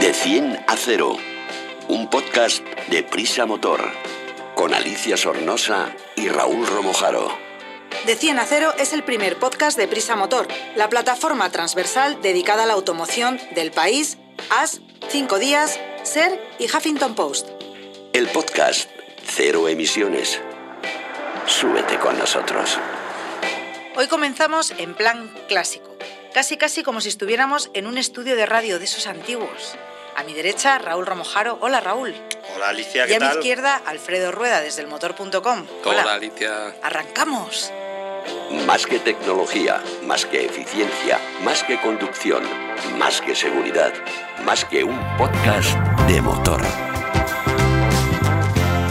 De 100 a 0, un podcast de Prisa Motor, con Alicia Sornosa y Raúl Romojaro. De 100 a 0 es el primer podcast de Prisa Motor, la plataforma transversal dedicada a la automoción del país, AS, 5 días, SER y Huffington Post. El podcast Cero Emisiones. Súbete con nosotros. Hoy comenzamos en plan clásico, casi casi como si estuviéramos en un estudio de radio de esos antiguos. A mi derecha, Raúl Romojaro. Hola, Raúl. Hola Alicia, ¿qué y a mi izquierda, Alfredo Rueda desde elmotor.com. Hola, Alicia. Arrancamos. Más que tecnología, más que eficiencia, más que conducción, más que seguridad, más que un podcast de motor.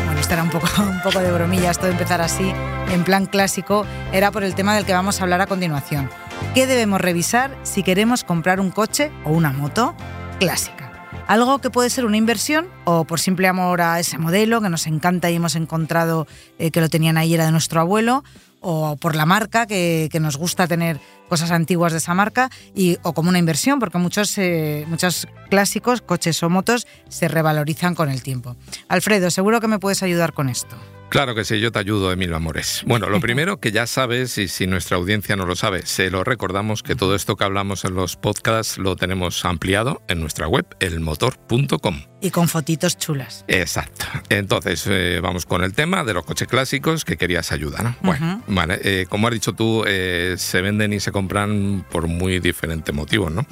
Bueno, esto era un poco, un poco de bromilla, esto de empezar así, en plan clásico, era por el tema del que vamos a hablar a continuación. ¿Qué debemos revisar si queremos comprar un coche o una moto clásica? Algo que puede ser una inversión o por simple amor a ese modelo que nos encanta y hemos encontrado eh, que lo tenían ahí, era de nuestro abuelo, o por la marca, que, nos gusta tener cosas antiguas de esa marca, y, o como una inversión, porque muchos, eh, muchos clásicos, coches o motos, se revalorizan con el tiempo. Alfredo, seguro que me puedes ayudar con esto. Claro que sí, yo te ayudo, Emilio Amores. Bueno, lo primero que ya sabes, y si nuestra audiencia no lo sabe, se lo recordamos que todo esto que hablamos en los podcasts lo tenemos ampliado en nuestra web, elmotor.com. Y con fotitos chulas. Exacto. Entonces, eh, vamos con el tema de los coches clásicos que querías ayudar. ¿no? Bueno, vale. eh, como has dicho tú, eh, se venden y se compran por muy diferentes motivos, ¿no?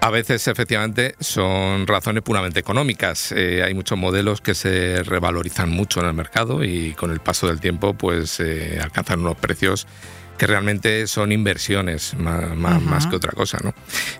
A veces, efectivamente, son razones puramente económicas. Hay muchos modelos que se revalorizan mucho en el mercado y con el paso del tiempo, pues alcanzan unos precios que realmente son inversiones más, más, más que otra cosa, ¿no?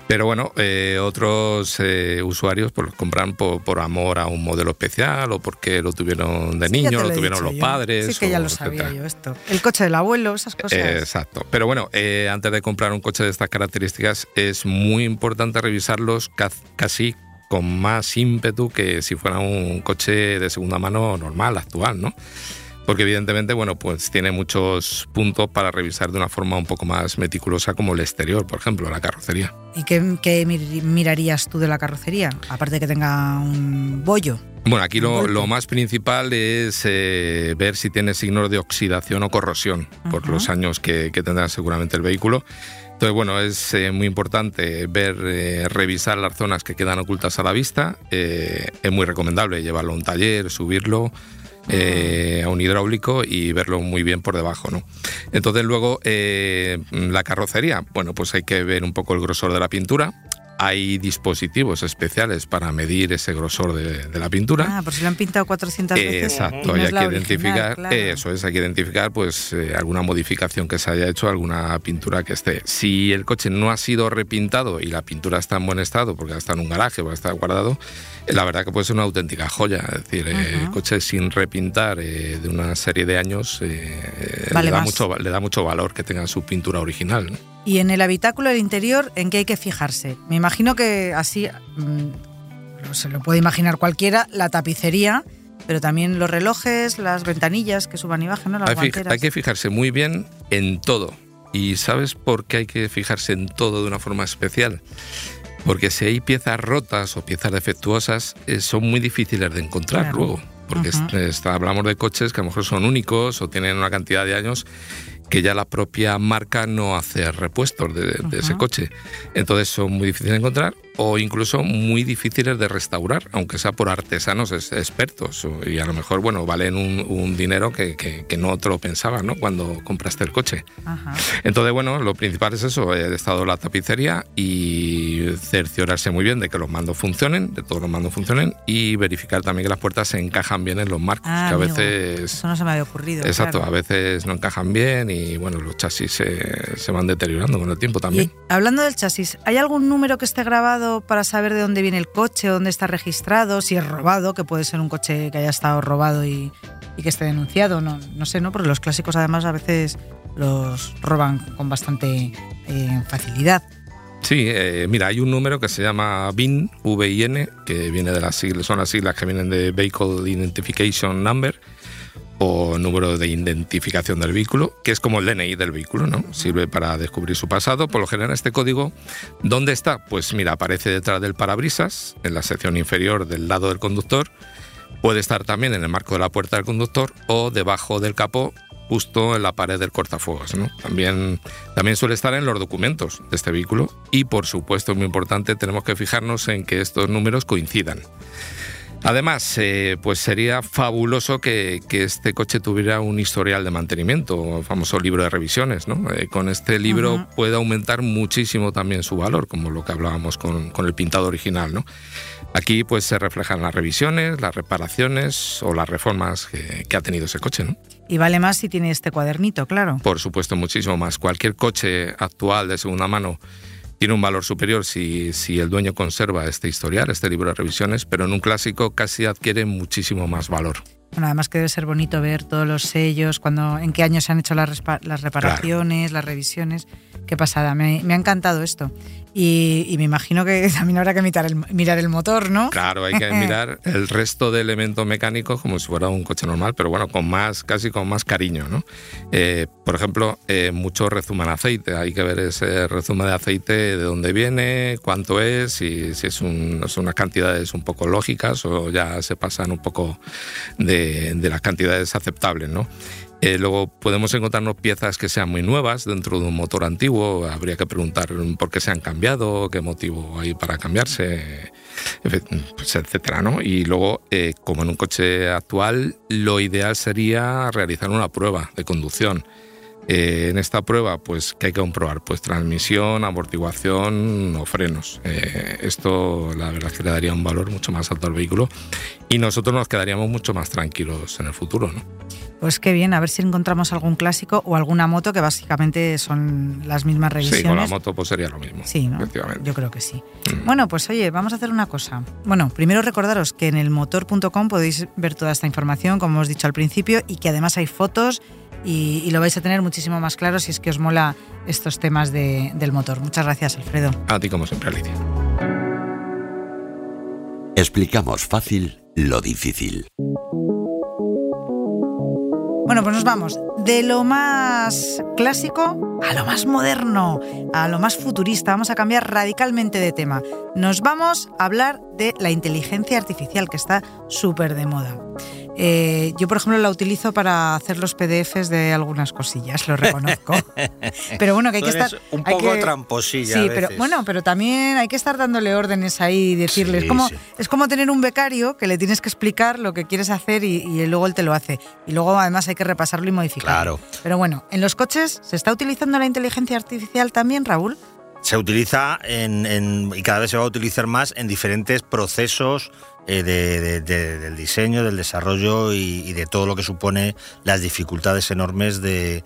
Pero bueno, eh, otros eh, usuarios pues los compran por, por amor a un modelo especial o porque lo tuvieron de Sí, ya niño, lo he tuvieron los yo. padres. Sí, que ya o lo sabía etcétera. yo esto. El coche del abuelo, esas cosas. Eh, Exacto. Pero bueno, eh, antes de comprar un coche de estas características es muy importante revisarlos ca- casi con más ímpetu que si fuera un coche de segunda mano normal, actual, ¿no? Porque evidentemente, bueno, pues tiene muchos puntos para revisar de una forma un poco más meticulosa como el exterior, por ejemplo, la carrocería. ¿Y qué, qué mir- mirarías tú de la carrocería? Aparte de que tenga un bollo. Bueno, aquí lo, lo más principal es eh, ver si tiene signos de oxidación o corrosión por Ujú. los años que, que tendrá seguramente el vehículo. Entonces, bueno, es eh, muy importante ver, eh, revisar las zonas que quedan ocultas a la vista. Eh, es muy recomendable llevarlo a un taller, subirlo eh, a un hidráulico y verlo muy bien por debajo, ¿no? Entonces, luego, eh, la carrocería, bueno, pues hay que ver un poco el grosor de la pintura. Hay dispositivos especiales para medir ese grosor de, de la pintura. Ah, por si lo han pintado 400 veces. Exacto, y no y es hay que identificar, claro. eso es, hay que identificar pues eh, alguna modificación que se haya hecho, alguna pintura que esté. Si el coche no ha sido repintado y la pintura está en buen estado, porque está en un garaje o está guardado, eh, la verdad que puede ser una auténtica joya. Es decir, eh, el coche sin repintar eh, de una serie de años eh, Vale le, da mucho, le da mucho valor que tenga su pintura original. ¿no? Y en el habitáculo del interior, ¿en qué hay que fijarse? Me imagino que así mm, se lo puede imaginar cualquiera, la tapicería, pero también los relojes, las ventanillas que suban y bajen, ¿no? Las Hay, hay que fijarse muy bien en todo. ¿Y sabes por qué hay que fijarse en todo de una forma especial? Porque si hay piezas rotas o piezas defectuosas, eh, son muy difíciles de encontrar Claro. luego. Porque Ujú. est- está- hablamos de coches que a lo mejor son únicos o tienen una cantidad de años que ya la propia marca no hace repuestos de, de ese coche. Entonces son muy difíciles de encontrar o incluso muy difíciles de restaurar, aunque sea por artesanos es- expertos. Y a lo mejor, bueno, valen un, un dinero que, que- que no te lo pensabas, ¿no? Cuando compraste el coche. Ajá. Entonces, bueno, lo principal es eso, el estado de la tapicería y cerciorarse muy bien de que los mandos funcionen, de todos los mandos funcionen y verificar también que las puertas se encajan bien en los marcos, Ah, que a amigo, veces... Eso no se me había ocurrido. Exacto, claro. a veces no encajan bien y bueno, los chasis se, se van deteriorando con el tiempo también. Y hablando del chasis, ¿hay algún número que esté grabado para saber de dónde viene el coche, dónde está registrado, si es robado, que puede ser un coche que haya estado robado y, y que esté denunciado? No, no sé, ¿no? Porque los clásicos además a veces los roban con bastante eh, facilidad. Sí, eh, mira, hay un número que se llama VIN, V-I-N, que viene de las siglas, son las siglas que vienen de Vehicle Identification Number, o número de identificación del vehículo, que es como el DNI del vehículo, ¿no? Sirve para descubrir su pasado. Por lo general, este código, ¿dónde está? Pues mira, aparece detrás del parabrisas, en la sección inferior del lado del conductor. Puede estar también en el marco de la puerta del conductor o debajo del capó, justo en la pared del cortafuegos. ¿no? También, también suele estar en los documentos de este vehículo y, por supuesto, muy importante, tenemos que fijarnos en que estos números coincidan. Además, eh, pues sería fabuloso que, este coche tuviera un historial de mantenimiento, el famoso libro de revisiones. ¿no? Eh, con este libro puede aumentar muchísimo también su valor, como lo que hablábamos con, el pintado original. ¿no? Aquí pues se reflejan las revisiones, las reparaciones o las reformas que, que ha tenido ese coche. ¿no? Y vale más si tiene este cuadernito, claro. Por supuesto, muchísimo más. Cualquier coche actual de segunda mano tiene un valor superior si, si el dueño conserva este historial, este libro de revisiones, pero en un clásico casi adquiere muchísimo más valor. Bueno, además que debe ser bonito ver todos los sellos, cuando, en qué año se han hecho las, las reparaciones, las revisiones. Qué pasada, me, me, ha encantado esto. Y, me imagino que también habrá que mirar el, mirar el motor, ¿no? Claro, hay que mirar el resto de elementos mecánicos como si fuera un coche normal, pero bueno, con más, casi con más cariño, ¿no? Eh, por ejemplo, eh, muchos rezuman aceite, hay que ver ese resumen de aceite, de dónde viene, cuánto es, si, si es un, son unas cantidades un poco lógicas o ya se pasan un poco de, de las cantidades aceptables, ¿no? Eh, luego podemos encontrarnos piezas que sean muy nuevas dentro de un motor antiguo. Habría que preguntar por qué se han cambiado, qué motivo hay para cambiarse, pues, etcétera. ¿no? Y luego, eh, como en un coche actual, lo ideal sería realizar una prueba de conducción. Eh, en esta prueba, pues, ¿qué hay que comprobar? Pues transmisión, amortiguación o frenos. esto, la verdad es que le daría un valor mucho más alto al vehículo y nosotros nos quedaríamos mucho más tranquilos en el futuro, ¿no? Pues qué bien, a ver si encontramos algún clásico o alguna moto que básicamente son las mismas revisiones. Sí, con la moto pues sería lo mismo. Sí, yo creo que sí. Mm. Bueno, pues oye, vamos a hacer una cosa. Bueno, primero recordaros que en el motor.com podéis ver toda esta información, como os he dicho al principio, y que además hay fotos y, lo vais a tener muchísimo más claro si es que os mola estos temas del motor. Muchas gracias, Alfredo. A ti como siempre, Alicia. Explicamos fácil lo difícil. Bueno, pues nos vamos de lo más clásico a lo más moderno, a lo más futurista. Vamos a cambiar radicalmente de tema. Nos vamos a hablar de la inteligencia artificial, que está súper de moda. Eh, yo, por ejemplo, la utilizo para hacer los PDFs de algunas cosillas, lo reconozco. pero bueno, que hay que estar. Un poco tramposilla. Sí, pero bueno, pero también hay que estar dándole órdenes ahí y decirle. es, como, es como tener un becario que le tienes que explicar lo que quieres hacer y, luego él te lo hace. Y luego además hay que repasarlo y modificarlo. Claro. Pero bueno, en los coches, ¿se está utilizando la inteligencia artificial también, Raúl? Se utiliza y cada vez se va a utilizar más en diferentes procesos eh, del diseño, del desarrollo y, de todo lo que supone las dificultades enormes de,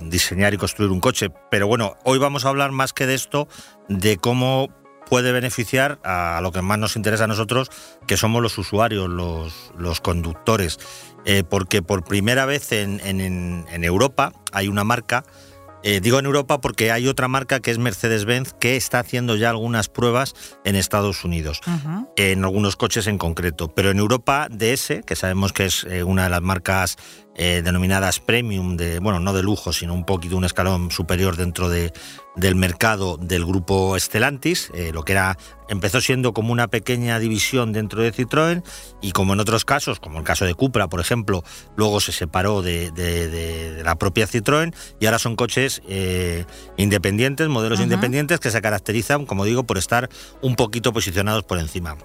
diseñar y construir un coche. Pero bueno, hoy vamos a hablar más que de esto, de cómo puede beneficiar a lo que más nos interesa a nosotros, que somos los usuarios, los, conductores. Eh, porque por primera vez en Europa hay una marca eh, digo en Europa porque hay otra marca que es Mercedes-Benz que está haciendo ya algunas pruebas en Estados Unidos, en algunos coches en concreto. Pero en Europa, DS, que sabemos que es eh, una de las marcas eh, denominadas premium, de, bueno, no de lujo, sino un poquito un escalón superior dentro de, del mercado del grupo Stellantis, eh, lo que era empezó siendo como una pequeña división dentro de Citroën y como en otros casos, como el caso de Cupra, por ejemplo, luego se separó de, la propia Citroën y ahora son coches eh, independientes, modelos independientes que se caracterizan, como digo, por estar un poquito posicionados por encima.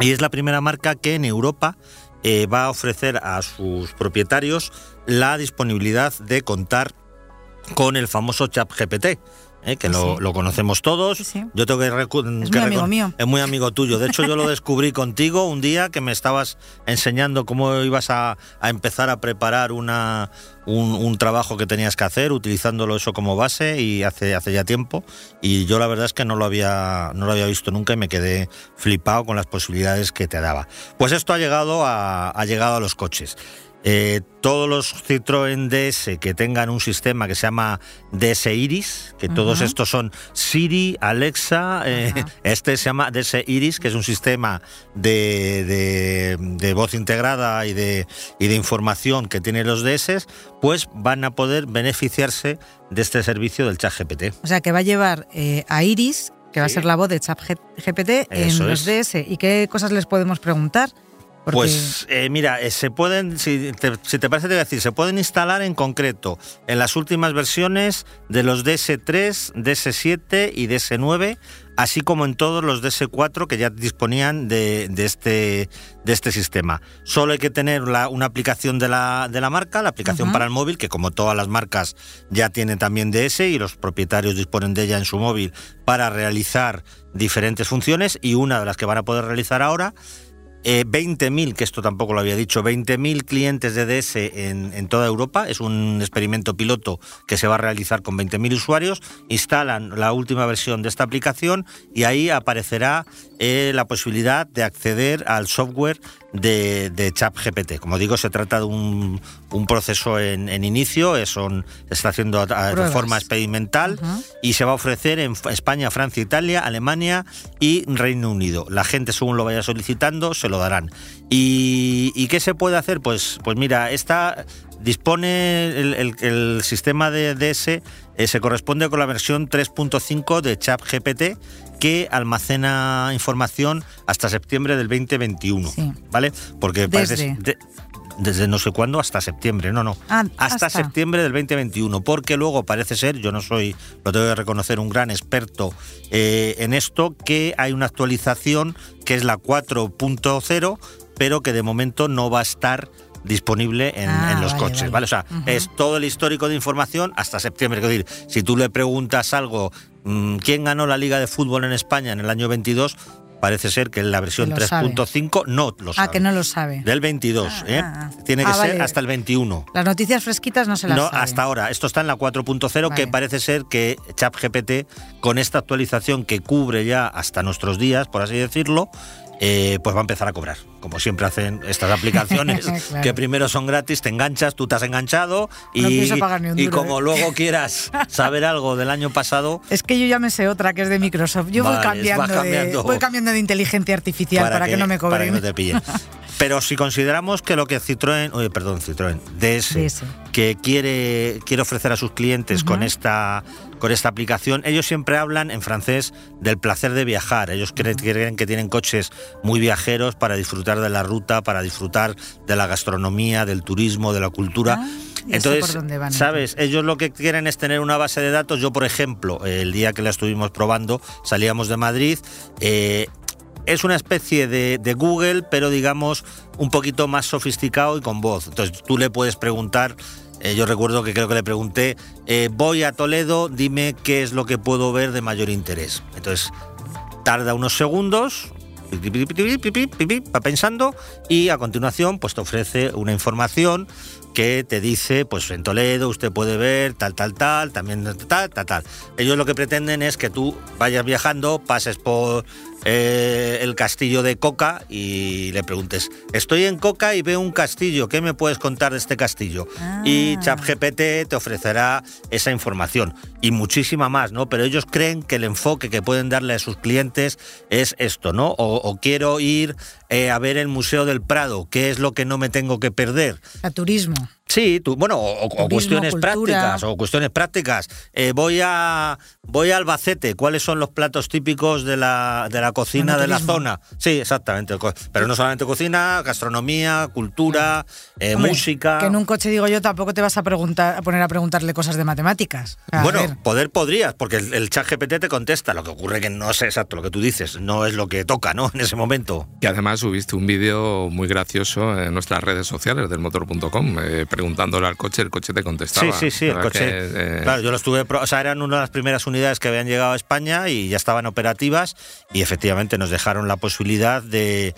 Y es la primera marca que en Europa eh, va a ofrecer a sus propietarios la disponibilidad de contar con el famoso chat GPT. ¿Eh? que lo, conocemos todos. Yo tengo que, es muy amigo mío. Es muy amigo tuyo. De hecho, yo lo descubrí contigo un día que me estabas enseñando cómo ibas a, empezar a preparar una, un, trabajo que tenías que hacer, utilizándolo eso como base y hace, hace ya tiempo. Y yo la verdad es que no lo, había, no lo había visto nunca y me quedé flipado con las posibilidades que te daba. Pues esto ha llegado a, ha llegado a los coches. Eh, todos los Citroën DS que tengan un sistema que se llama DS Iris, que todos estos son Siri, Alexa, eh, este se llama DS Iris, que es un sistema de, de, voz integrada y de, y de información que tienen los DS, pues van a poder beneficiarse de este servicio del chat GPT. O sea, que va a llevar eh, a Iris, que va a ser la voz de chat GPT en los DS. ¿Y qué cosas les podemos preguntar? Pues eh, mira, eh, se pueden, si te, parece, te voy a decir, se pueden instalar en concreto en las últimas versiones de los DS3, DS7 y DS9, así como en todos los DS4 que ya disponían de, este, de este sistema. Solo hay que tener una aplicación de la, de la marca, la aplicación para el móvil, que como todas las marcas ya tiene también DS y los propietarios disponen de ella en su móvil para realizar diferentes funciones y una de las que van a poder realizar ahora 20.000, eh, que esto tampoco lo había dicho, 20.000 clientes de DS en, en, toda Europa. Es un experimento piloto que se va a realizar con 20.000 usuarios. Instalan la última versión de esta aplicación y ahí aparecerá eh, la posibilidad de acceder al software de, de ChatGPT. Como digo, se trata de un, proceso en, inicio, eso se está haciendo de forma experimental y se va a ofrecer en España, Francia, Italia, Alemania y Reino Unido. La gente, según lo vaya solicitando, se lo darán. ¿Y, qué se puede hacer? Pues, pues mira, esta dispone el, sistema de DS eh, se corresponde con la versión 3.5 de ChatGPT que almacena información hasta septiembre del 2021, ¿vale? Porque desde. desde no sé cuándo hasta septiembre, no, no, ah, hasta, septiembre del 2021, porque luego parece ser, yo no soy, lo tengo que reconocer, un gran experto eh, en esto, que hay una actualización que es la 4.0, pero que de momento no va a estar disponible en, ah, los coches, vale. O sea, es todo el histórico de información hasta septiembre. Es decir, si tú le preguntas algo, mm, ¿quién ganó la Liga de Fútbol en España en el año 22? Parece ser que en la versión 3.5 no lo sabe. Ah, que no lo sabe. Del 22, ah, ¿eh? Tiene que ser hasta el 21. Las noticias fresquitas no se las No, hasta ahora. Esto está en la 4.0, que parece ser que ChatGPT, con esta actualización que cubre ya hasta nuestros días, por así decirlo, eh, pues va a empezar a cobrar. Como siempre hacen estas aplicaciones, que primero son gratis, te enganchas, tú te has enganchado y, y como ¿eh? luego quieras saber algo del año pasado. Es que yo ya me sé otra que es de Microsoft. Yo voy, cambiando de, voy cambiando de inteligencia artificial para, que, no me cobren. Para que no te pillen. Pero si consideramos que lo que Citroën, oye, perdón, Citroën, DS, que quiere, quiere ofrecer a sus clientes con esta con esta aplicación, ellos siempre hablan en francés del placer de viajar. Ellos creen, que tienen coches muy viajeros para disfrutar de la ruta, para disfrutar de la gastronomía, del turismo, de la cultura. Ah, Entonces, ¿sabes? Ellos lo que quieren es tener una base de datos. Yo, por ejemplo, el día que la estuvimos probando, salíamos de Madrid, eh, es una especie de, Google, pero digamos un poquito más sofisticado y con voz. Entonces tú le puedes preguntar, eh, yo recuerdo que creo que le pregunté, eh, voy a Toledo, dime qué es lo que puedo ver de mayor interés. Entonces tarda unos segundos, va pensando y a continuación pues te ofrece una información que te dice, pues en Toledo usted puede ver tal, tal, tal, también tal, tal, tal. Ellos lo que pretenden es que tú vayas viajando, pases por eh, el castillo de Coca y le preguntes, estoy en Coca y veo un castillo, ¿qué me puedes contar de este castillo? Y ah. ChatGPT te ofrecerá esa información y muchísima más, ¿no? Pero ellos creen que el enfoque que pueden darle a sus clientes es esto, ¿no? O, quiero ir eh, a ver el Museo del Prado, ¿qué es lo que no me tengo que perder? A turismo. Sí, tú, bueno, o, cuestiones prácticas, o cuestiones prácticas. Eh, voy a voy a Albacete. ¿Cuáles son los platos típicos de la, de la cocina de la zona? Sí, exactamente. Pero no solamente cocina, gastronomía, cultura, eh, música. Que en un coche digo yo tampoco te vas a preguntar, a poner a preguntarle cosas de matemáticas. bueno, poder podrías, porque el, chat GPT te contesta. Lo que ocurre que no es exacto lo que tú dices, no es lo que toca, ¿no? En ese momento. Y además subiste un vídeo muy gracioso en nuestras redes sociales del motor.com. Eh, preguntándole al coche, el coche te contestaba. Sí, sí, sí, el coche. Eh, claro, yo lo estuve, o sea, eran una de las primeras unidades que habían llegado a España y ya estaban operativas y efectivamente nos dejaron la posibilidad de,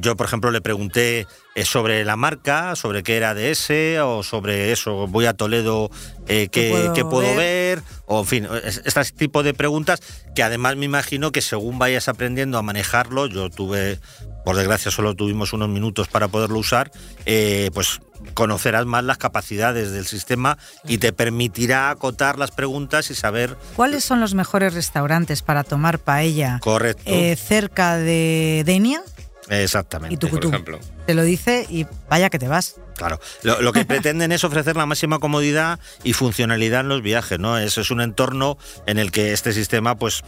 yo por ejemplo le pregunté eh, sobre la marca, sobre qué era de ese o sobre eso, voy a Toledo, eh, qué, puedo, ver? O en fin, este tipo de preguntas que además me imagino que según vayas aprendiendo a manejarlo, yo tuve por desgracia solo tuvimos unos minutos para poderlo usar, eh, pues conocerás más las capacidades del sistema y te permitirá acotar las preguntas y saber... ¿Cuáles son los mejores restaurantes para tomar paella Correcto. Eh, cerca de Denia? Exactamente. Y tú, por ejemplo. Te lo dice y vaya que te vas. Claro, lo, que pretenden es ofrecer la máxima comodidad y funcionalidad en los viajes, ¿no? Ese es un entorno en el que este sistema, pues,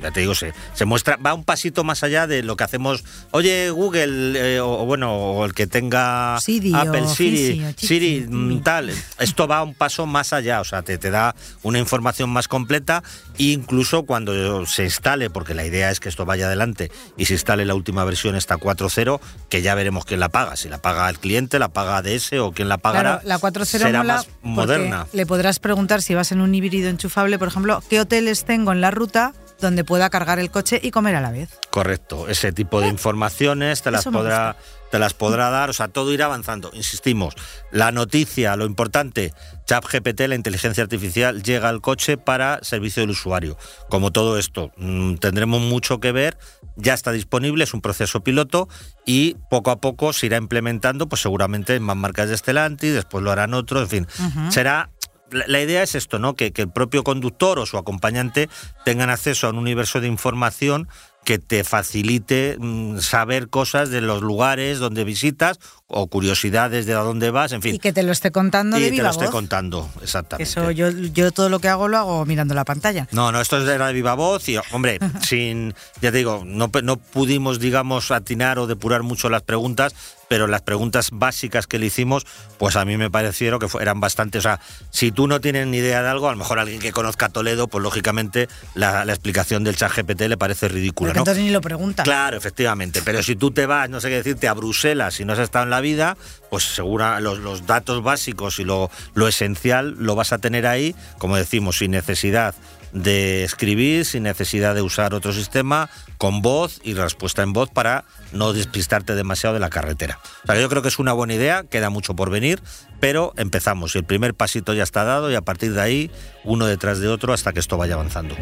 ya te digo, se, se muestra, va un pasito más allá de lo que hacemos. Oye, Google, eh, o, bueno, o el que tenga Apple, Siri, Siri, mm, tal. Esto va un paso más allá, o sea, te, te da una información más completa, incluso cuando se instale, porque la idea es que esto vaya adelante y se instale la última versión, esta 4.0, que ya veremos quién la paga, si la paga el cliente, la paga ADS o quién la pagará, la 4.0 será más moderna. Le podrás preguntar si vas en un híbrido enchufable, por ejemplo, qué hoteles tengo en la ruta donde pueda cargar el coche y comer a la vez. Correcto, ese tipo de eh, informaciones te las podrá te las podrá dar, o sea, todo irá avanzando. Insistimos, la noticia, lo importante, ChatGPT, la inteligencia artificial, llega al coche para servicio del usuario. Como todo esto, mm, tendremos mucho que ver, ya está disponible, es un proceso piloto y poco a poco se irá implementando, pues seguramente en más marcas de Stellantis, después lo harán otros, en fin, será la idea es esto, ¿no? Que, que, el propio conductor o su acompañante tengan acceso a un universo de información que te facilite mm, saber cosas de los lugares donde visitas o curiosidades de a dónde vas, en fin. Y que te lo esté contando de viva te lo esté contando, exactamente. Eso yo, yo todo lo que hago lo hago mirando la pantalla. No, no, esto es de la viva voz y, hombre, sin, ya te digo, no, no pudimos, digamos, atinar o depurar mucho las preguntas, pero las preguntas básicas que le hicimos, pues a mí me parecieron que eran bastante. O sea, si tú no tienes ni idea de algo, a lo mejor alguien que conozca Toledo, pues lógicamente la, explicación del chat GPT le parece ridícula. ¿no? Entonces ni lo pregunta. Claro, efectivamente. Pero si tú te vas, no sé qué decirte, a Bruselas y no has estado en la vida, pues segura los, los datos básicos y lo, lo esencial lo vas a tener ahí, como decimos, sin necesidad de escribir sin necesidad de usar otro sistema, con voz y respuesta en voz para no despistarte demasiado de la carretera. O sea, yo creo que es una buena idea, queda mucho por venir, pero empezamos. El primer pasito ya está dado y a partir de ahí, uno detrás de otro hasta que esto vaya avanzando.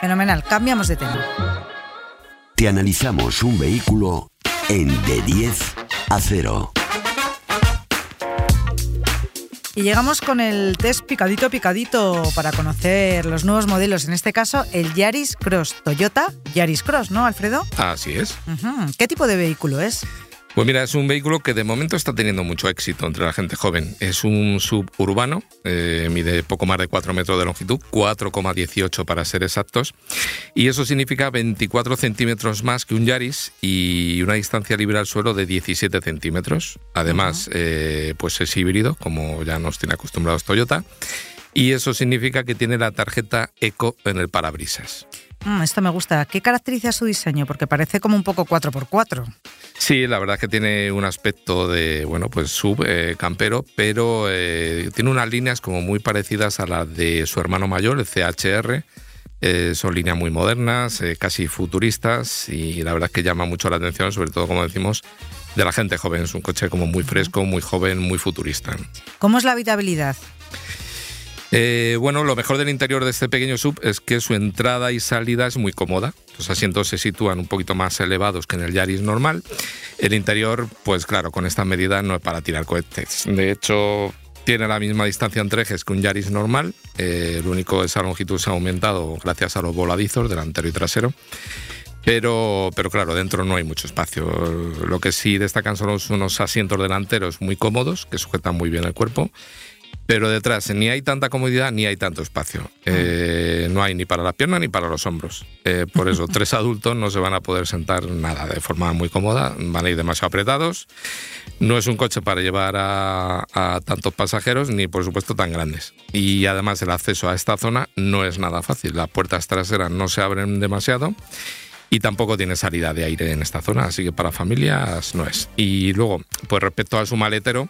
Fenomenal, cambiamos de tema. Te analizamos un vehículo en de 10 a 0. Y llegamos con el test picadito picadito para conocer los nuevos modelos, en este caso el Yaris Cross, Toyota Yaris Cross, ¿no, Alfredo? Así es. ¿Qué tipo de vehículo es? Pues mira, es un vehículo que de momento está teniendo mucho éxito entre la gente joven. Es un suburbano, eh, mide poco más de 4 metros de longitud, 4,18 para ser exactos, y eso significa 24 centímetros más que un Yaris y una distancia libre al suelo de 17 centímetros. Además, eh, pues es híbrido, como ya nos tiene acostumbrados Toyota, y eso significa que tiene la tarjeta Eco en el parabrisas. Mm, esto me gusta. ¿Qué caracteriza su diseño? Porque parece como un poco 4x4. Sí, la verdad es que tiene un aspecto de, bueno, pues sub eh, campero, pero eh, tiene unas líneas como muy parecidas a las de su hermano mayor, el CHR. Eh, son líneas muy modernas, casi futuristas y la verdad es que llama mucho la atención, sobre todo como decimos, de la gente joven. Es un coche como muy fresco, muy joven, muy futurista. ¿Cómo es la habitabilidad? Eh, bueno, lo mejor del interior de este pequeño sub es que su entrada y salida es muy cómoda. Los asientos se sitúan un poquito más elevados que en el Yaris normal. El interior, pues claro, con esta medida no es para tirar cohetes. De hecho, tiene la misma distancia entre ejes que un Yaris normal. Eh, lo único esa longitud se ha aumentado gracias a los voladizos delantero y trasero. Pero, pero claro, dentro no hay mucho espacio. Lo que sí destacan son unos asientos delanteros muy cómodos que sujetan muy bien el cuerpo pero detrás ni hay tanta comodidad ni hay tanto espacio. Eh, no hay ni para la pierna ni para los hombros. Eh, por eso, tres adultos no se van a poder sentar nada de forma muy cómoda, van a ir demasiado apretados. No es un coche para llevar a, a tantos pasajeros ni, por supuesto, tan grandes. Y además, el acceso a esta zona no es nada fácil. Las puertas traseras no se abren demasiado y tampoco tiene salida de aire en esta zona, así que para familias no es. Y luego, pues respecto a su maletero,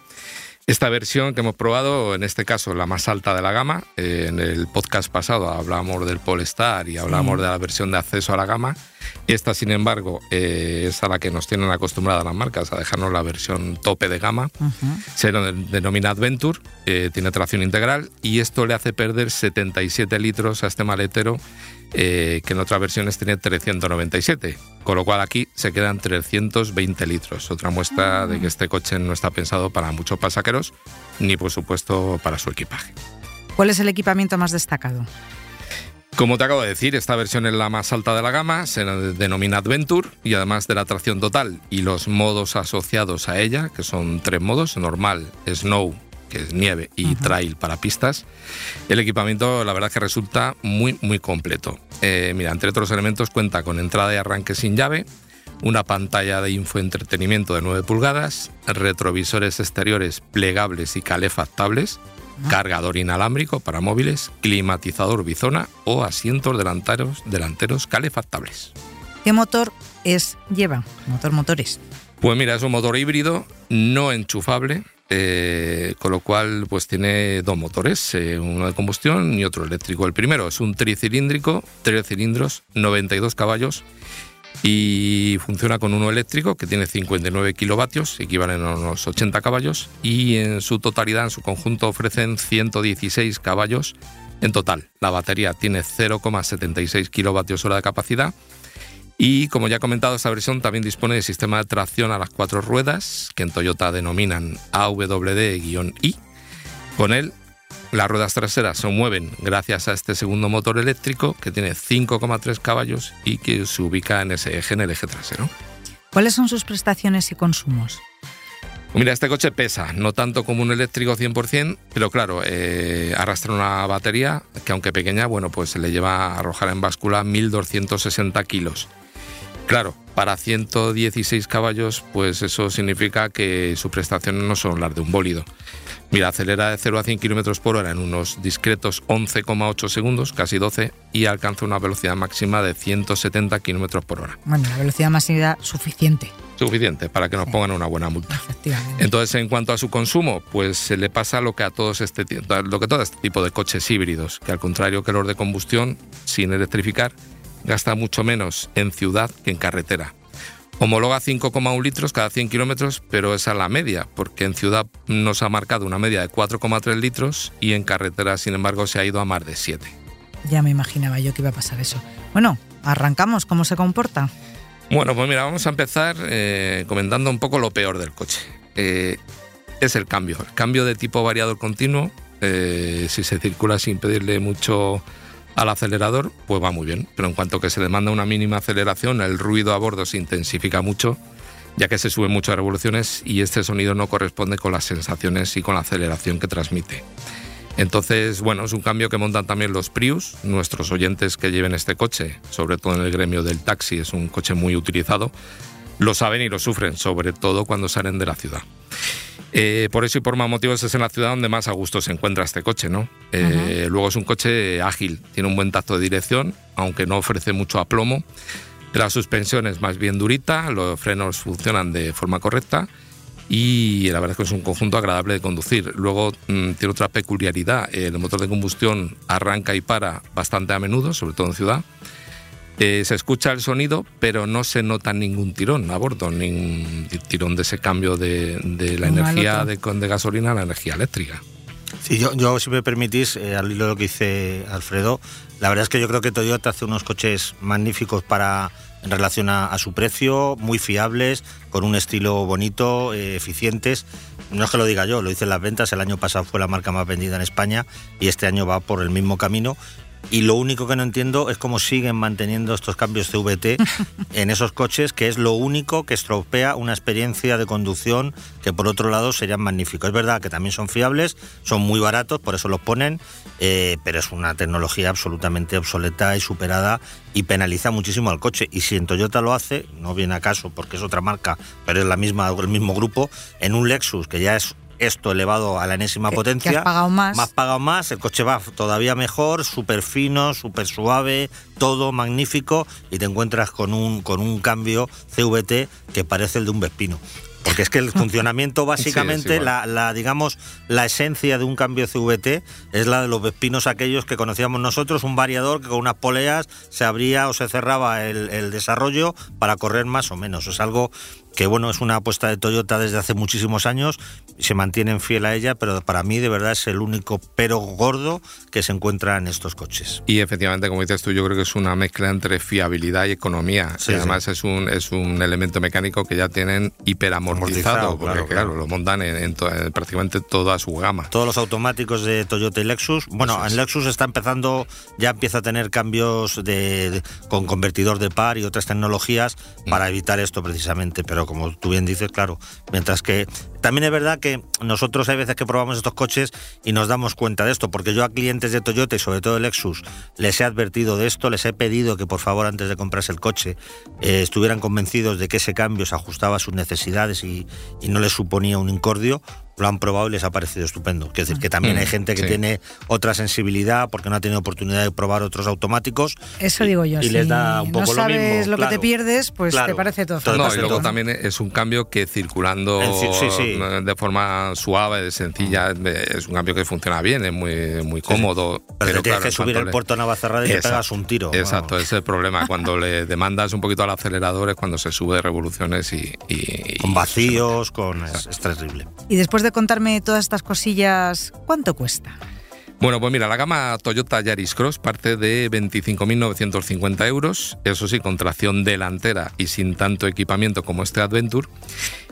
esta versión que hemos probado, en este caso la más alta de la gama, eh, en el podcast pasado hablábamos del Polestar y hablábamos de la versión de acceso a la gama. Esta, sin embargo, eh, es a la que nos tienen acostumbradas las marcas, a dejarnos la versión tope de gama. Se denomina Adventure, eh, tiene tracción integral y esto le hace perder 77 litros a este maletero eh, que en otras versiones tiene 397, con lo cual aquí se quedan 320 litros. Otra muestra de que este coche no está pensado para muchos pasajeros ni por supuesto para su equipaje. ¿Cuál es el equipamiento más destacado? Como te acabo de decir, esta versión es la más alta de la gama, se denomina Adventure y además de la tracción total y los modos asociados a ella, que son tres modos, normal, snow, que es nieve, y trail para pistas, el equipamiento la verdad que resulta muy muy completo. Eh, mira, entre otros elementos cuenta con entrada y arranque sin llave, una pantalla de infoentretenimiento de 9 pulgadas, retrovisores exteriores plegables y calefactables, cargador inalámbrico para móviles, climatizador bizona o asientos delanteros, delanteros calefactables. ¿Qué motor es lleva? Motor motores. Pues mira, es un motor híbrido no enchufable, eh, con lo cual pues tiene dos motores, eh, uno de combustión y otro eléctrico. El primero es un tricilíndrico, tres cilindros, 92 caballos y funciona con uno eléctrico que tiene 59 kilovatios, equivalen a unos 80 caballos, y en su totalidad, en su conjunto, ofrecen 116 caballos en total. La batería tiene 0,76 kilovatios hora de capacidad. Y como ya he comentado, esta versión también dispone de sistema de tracción a las cuatro ruedas, que en Toyota denominan AWD-I. Con él las ruedas traseras se mueven gracias a este segundo motor eléctrico que tiene 5,3 caballos y que se ubica en ese eje, en el eje trasero. ¿Cuáles son sus prestaciones y consumos? Mira, este coche pesa, no tanto como un eléctrico 100%, pero claro, eh, arrastra una batería que aunque pequeña, bueno, pues se le lleva a arrojar en báscula 1.260 kilos. Claro, para 116 caballos, pues eso significa que sus prestaciones no son las de un bólido. Mira, acelera de 0 a 100 km por hora en unos discretos 11,8 segundos, casi 12, y alcanza una velocidad máxima de 170 km por hora. Bueno, la velocidad máxima suficiente. Suficiente para que nos pongan una buena multa. Efectivamente. Entonces, en cuanto a su consumo, pues se le pasa lo que a todos este lo que todo este tipo de coches híbridos, que al contrario que los de combustión, sin electrificar, gasta mucho menos en ciudad que en carretera. Homologa 5,1 litros cada 100 kilómetros, pero esa es la media, porque en ciudad nos ha marcado una media de 4,3 litros y en carretera, sin embargo, se ha ido a más de 7. Ya me imaginaba yo que iba a pasar eso. Bueno, arrancamos, ¿cómo se comporta? Bueno, pues mira, vamos a empezar eh, comentando un poco lo peor del coche. Eh, es el cambio, el cambio de tipo variador continuo. Eh, si se circula sin pedirle mucho al acelerador, pues va muy bien, pero en cuanto que se demanda una mínima aceleración, el ruido a bordo se intensifica mucho, ya que se suben muchas revoluciones y este sonido no corresponde con las sensaciones y con la aceleración que transmite. Entonces, bueno, es un cambio que montan también los Prius, nuestros oyentes que lleven este coche, sobre todo en el gremio del taxi, es un coche muy utilizado, lo saben y lo sufren, sobre todo cuando salen de la ciudad. Eh, por eso y por más motivos es en la ciudad donde más a gusto se encuentra este coche, ¿no? Eh, luego es un coche ágil, tiene un buen tacto de dirección, aunque no ofrece mucho aplomo. La suspensión es más bien durita, los frenos funcionan de forma correcta y la verdad es que es un conjunto agradable de conducir. Luego mm, tiene otra peculiaridad, el motor de combustión arranca y para bastante a menudo, sobre todo en ciudad. Eh, se escucha el sonido, pero no se nota ningún tirón a bordo, ningún tirón de ese cambio de, la energía de, de, gasolina a la energía eléctrica. Sí, yo, yo si me permitís, eh, al hilo de lo que dice Alfredo, la verdad es que yo creo que Toyota hace unos coches magníficos para en relación a, su precio, muy fiables, con un estilo bonito, eh, eficientes. No es que lo diga yo, lo dicen las ventas. El año pasado fue la marca más vendida en España y este año va por el mismo camino. Y lo único que no entiendo es cómo siguen manteniendo estos cambios CVT en esos coches, que es lo único que estropea una experiencia de conducción que por otro lado serían magníficos. Es verdad que también son fiables, son muy baratos, por eso los ponen, eh, pero es una tecnología absolutamente obsoleta y superada y penaliza muchísimo al coche. Y si en Toyota lo hace, no viene a caso porque es otra marca, pero es la misma, el mismo grupo, en un Lexus que ya es esto elevado a la enésima potencia. Que has pagado más. Más pagado más, el coche va todavía mejor, súper fino, súper suave, todo magnífico y te encuentras con un, con un cambio CVT que parece el de un Vespino. Porque es que el funcionamiento básicamente, la, la, digamos, la esencia de un cambio CVT es la de los vespinos aquellos que conocíamos nosotros, un variador que con unas poleas se abría o se cerraba el, el desarrollo para correr más o menos. Es algo que bueno, es una apuesta de Toyota desde hace muchísimos años se mantienen fiel a ella, pero para mí de verdad es el único pero gordo que se encuentra en estos coches. Y efectivamente, como dices tú, yo creo que es una mezcla entre fiabilidad y economía. y además es un es un elemento mecánico que ya tienen hiperamortizado, porque claro, lo montan en, prácticamente toda su gama. Todos los automáticos de Toyota y Lexus, bueno, en Lexus está empezando, ya empieza a tener cambios de, con convertidor de par y otras tecnologías mm. para evitar esto precisamente, pero como tú bien dices, claro, mientras que también es verdad que nosotros hay veces que probamos estos coches y nos damos cuenta de esto, porque yo a clientes de Toyota y sobre todo de Lexus les he advertido de esto, les he pedido que por favor antes de comprarse el coche eh, estuvieran convencidos de que ese cambio se ajustaba a sus necesidades y, y no les suponía un incordio, lo han probado y les ha parecido estupendo. Quiero decir que también hay mm, gente que tiene otra sensibilidad porque no ha tenido oportunidad de probar otros automáticos. Eso digo yo. Y les da un poco no sabes lo, que te pierdes, pues te parece todo. No, y luego también es un cambio que circulando de forma suave, sencilla, es un cambio que funciona bien, es muy, muy cómodo. Pero, tienes que subir el puerto Navacerrada y le pegas un tiro. Exacto, ese es el problema. Cuando le demandas un poquito al acelerador es cuando se sube de revoluciones y. con vacíos, con. es terrible. Y después de contarme todas estas cosillas, ¿cuánto cuesta? Bueno, pues mira, la gama Toyota Yaris Cross parte de 25.950 euros, eso sí, con tracción delantera y sin tanto equipamiento como este Adventure,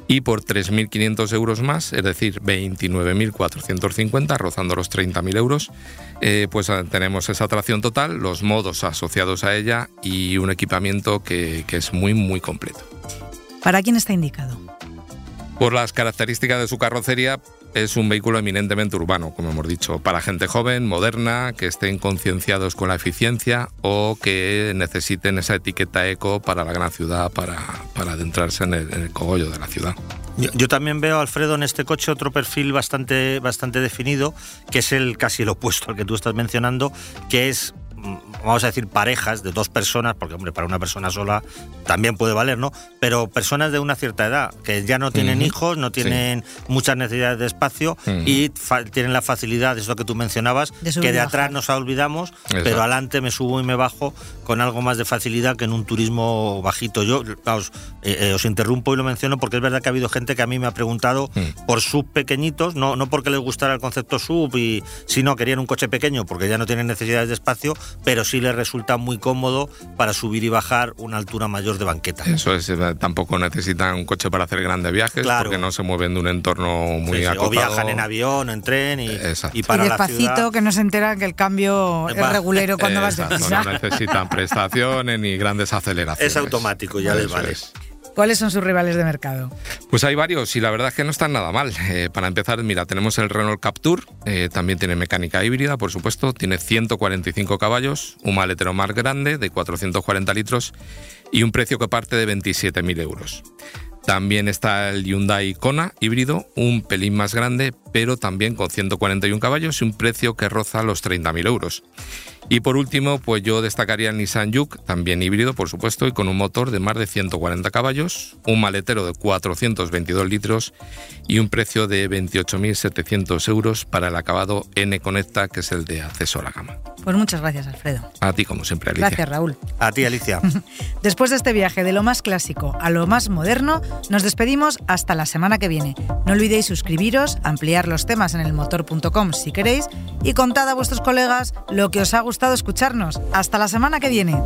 y por 3.500 euros más, es decir, 29.450, rozando los 30.000 euros, eh, pues eh, tenemos esa tracción total, los modos asociados a ella y un equipamiento que, que es muy, muy completo. ¿Para quién está indicado? Por las características de su carrocería, es un vehículo eminentemente urbano, como hemos dicho, para gente joven, moderna, que estén concienciados con la eficiencia o que necesiten esa etiqueta eco para la gran ciudad, para, para adentrarse en el, cogollo de la ciudad. Yo, también veo, Alfredo, en este coche otro perfil bastante, bastante definido, que es el casi el opuesto al que tú estás mencionando, que es vamos a decir, parejas de dos personas, porque hombre, para una persona sola también puede valer, ¿no? Pero personas de una cierta edad, que ya no tienen hijos, no tienen muchas necesidades de espacio y tienen la facilidad, es lo que tú mencionabas, que de atrás nos olvidamos, pero adelante me subo y me bajo con algo más de facilidad que en un turismo bajito. Yo, eh, eh, os interrumpo y lo menciono porque es verdad que ha habido gente que a mí me ha preguntado por sub pequeñitos, no, no porque les gustara el concepto sub, y, sino querían un coche pequeño porque ya no tienen necesidades de espacio, pero sí les resulta muy cómodo para subir y bajar una altura mayor de banqueta. Eso es, eh, tampoco necesitan un coche para hacer grandes viajes porque no se mueven de un entorno muy sí, O viajan en avión, en tren y, y para y despacito que no se enteran que el cambio es regulero cuando vas de No necesitan prestaciones ni grandes aceleraciones. Es automático, ya les vale. ¿Cuáles son sus rivales de mercado? Pues hay varios y la verdad es que no están nada mal. Eh, para empezar, mira, tenemos el Renault Captur, eh, también tiene mecánica híbrida, por supuesto, tiene 145 caballos, un maletero más grande de 440 litros y un precio que parte de 27.000 euros. También está el Hyundai Kona híbrido, un pelín más grande, pero también con 141 caballos y un precio que roza los 30.000 euros. Y por último, pues yo destacaría el Nissan Juke, también híbrido, por supuesto, y con un motor de más de 140 caballos, un maletero de 422 litros y un precio de 28.700 euros para el acabado N Conecta, que es el de acceso a la gama. Pues muchas gracias, Alfredo. A ti, como siempre, Alicia. Gracias, Raúl. A ti, Alicia. Después de este viaje de lo más clásico a lo más moderno, nos despedimos hasta la semana que viene. No olvidéis suscribiros, ampliar los temas en elmotor.com si queréis y contad a vuestros colegas lo que os ha gustado escucharnos. Hasta la semana que viene.